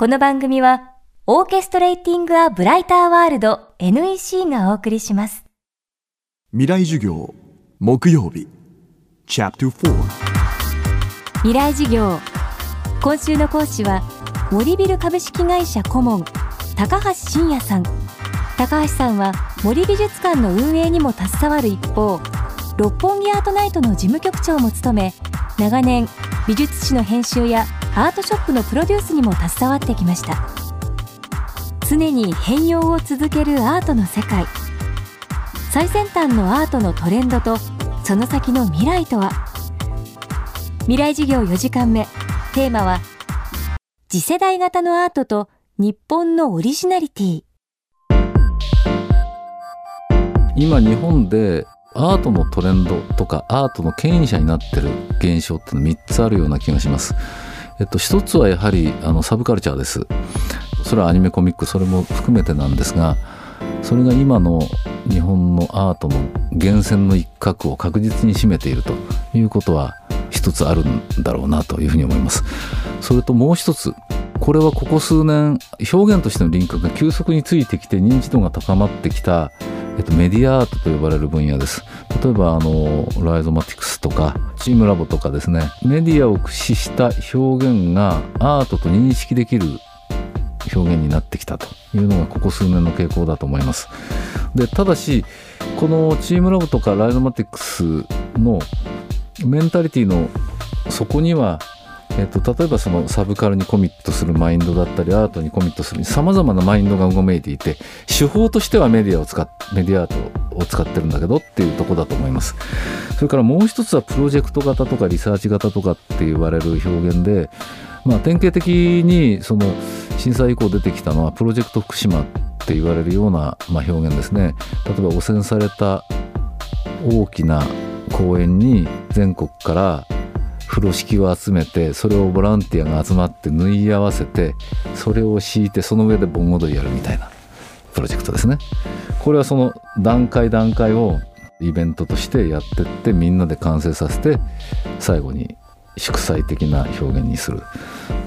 この番組は、オーケストレーティング・ア・ブライター・ワールド NEC がお送りします。未来授業木曜日 Chapter 4未来事業。今週の講師は、森ビル株式会社顧問、高橋真也さん。高橋さんは、森美術館の運営にも携わる一方、六本木アートナイトの事務局長も務め、長年、美術史の編集やアートショップのプロデュースにも携わってきました。常に変容を続けるアートの世界。最先端のアートのトレンドと、その先の未来とは？未来事業4時間目テーマは次世代型のアートと日本のオリジナリティ今日本でアートのトレンドとかアートの牽引者になってる現象っての3つあるような気がします。えっと、一つはやはりあのサブカルチャーです。それはアニメコミックそれも含めてなんですがそれが今の日本のアートの源泉の一角を確実に占めているということは一つあるんだろうなというふうに思います。それともう一つこれはここ数年表現としての輪郭が急速についてきて認知度が高まってきた、えっと、メディアアートと呼ばれる分野です。例えばあのライゾマティクスとかチームラボとかですねメディアを駆使した表現がアートと認識できる表現になってきたというのがここ数年の傾向だと思います。でただしこのチームラボとかライゾマティクスのメンタリティの底には、えっと、例えばそのサブカルにコミットするマインドだったりアートにコミットするさまざまなマインドがうごめいていて手法としてはメディアを使っメディアアートを使ってるんだけどっていうとこだと思います。それからもう一つはプロジェクト型とかリサーチ型とかって言われる表現で、まあ、典型的にその震災以降出てきたのはプロジェクト福島って言われるような、まあ、表現ですね。例えば汚染された大きな公園に全国から風呂敷を集めてそれをボランティアが集まって縫い合わせてそれを敷いてその上で盆踊りやるみたいなプロジェクトですね。これはその段階段階をイベントとしてやってってみんなで完成させて最後に祝祭的な表現にする。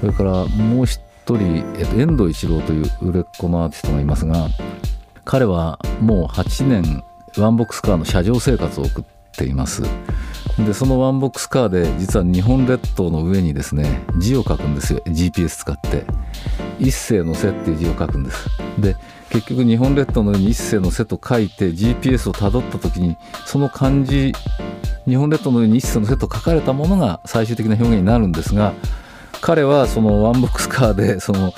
それからもう一人、えっと、遠藤一郎という売れっ子のアーティストがいますが彼はもう8年ワンボックスカーの車上生活を送っています。でそのワンボックスカーで実は日本列島の上にですね字を書くんですよ。GPS 使って。一世の瀬っていう字を書くんです。で結局日本列島の上に一世の瀬と書いて GPS をたどった時にその漢字日本列島の上に一世の瀬と書かれたものが最終的な表現になるんですが彼はそのワンボックスカーでその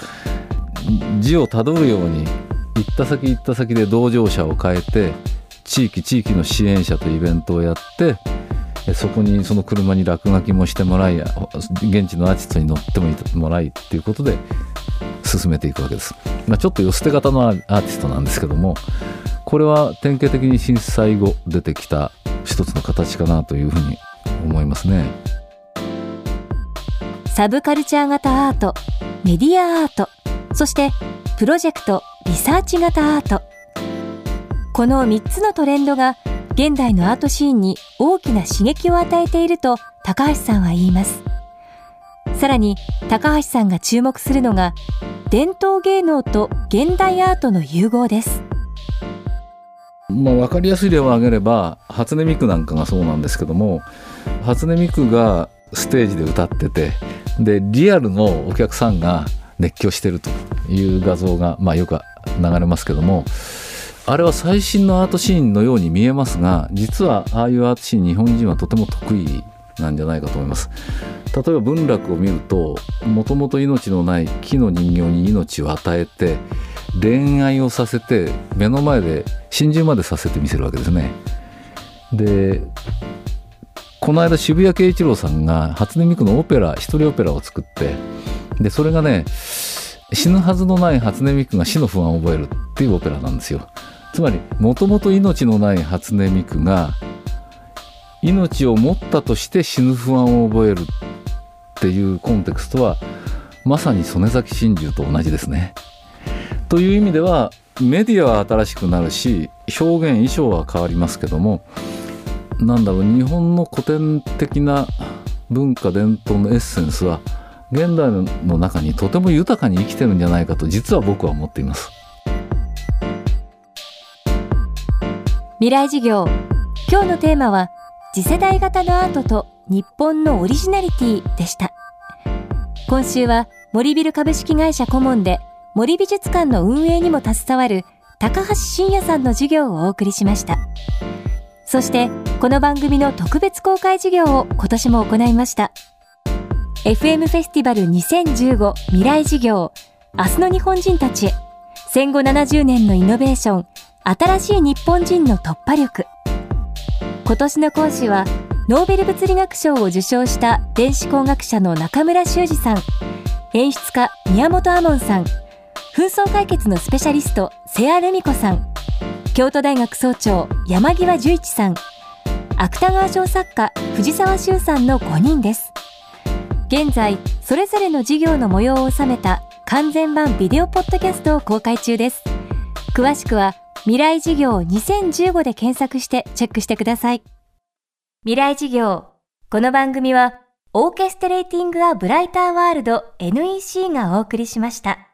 字をたどるように行った先行った先で同乗者を変えて地域地域の支援者とイベントをやってそこにその車に落書きもしてもらい現地のアーティストに乗ってもらいっていうことで進めていくわけです、まあ、ちょっと寄捨て型のアーティストなんですけどもこれは典型的に震災後出てきた一つの形かなというふうに思いますね。サブカルチャー型アートメディアアートそしてプロジェクトリサーチ型アート。この3つのトレンドが現代のアートシーンに大きな刺激を与えていると高橋さんは言います。さらに高橋さんが注目するのが伝統芸能と現代アートの融合です。まあ、分かりやすい例を挙げれば初音ミクなんかがそうなんですけども初音ミクがステージで歌っててでリアルのお客さんが熱狂してるという画像が、まあ、よく流れますけどもあれは最新のアートシーンのように見えますが実はああいうアートシーン日本人はとても得意なんじゃないかと思います。例えば文楽を見るともともと命のない木の人形に命を与えて恋愛をさせて目の前で心中までさせてみせるわけですね。でこの間渋谷慶一郎さんが初音ミクのオペラ一人オペラを作ってでそれがね死ぬはずのない初音ミクが死の不安を覚えるっていうオペラなんですよつまりもともと命のない初音ミクが命を持ったとして死ぬ不安を覚えるっていうコンテクストはまさに曽根崎真珠と同じですね。という意味ではメディアは新しくなるし表現衣装は変わりますけどもなんだろう日本の古典的な文化伝統のエッセンスは現代の中にとても豊かに生きてるんじゃないかと実は僕は思っています。未来事業。今日のテーマは次世代型のアートと日本のオリジナリティでした。今週は森ビル株式会社顧問で森美術館の運営にも携わる高橋真也さんの授業をお送りしました。そしてこの番組の特別公開授業を今年も行いました。FM フェスティバル2015未来事業明日の日本人たちへ。戦後70年のイノベーション新しい日本人の突破力。今年の講師はノーベル物理学賞を受賞した電子工学者の中村修二さん。演出家宮本亞門さん。紛争解決のスペシャリスト瀬谷ルミ子さん。京都大学総長山際十一さん。芥川賞作家藤沢修さんの5人です。現在それぞれの授業の模様を収めた完全版ビデオポッドキャストを公開中です詳しくは未来事業2015で検索してチェックしてください未来事業この番組はオーケストレーティング・ア・ブライター・ワールド NEC がお送りしました。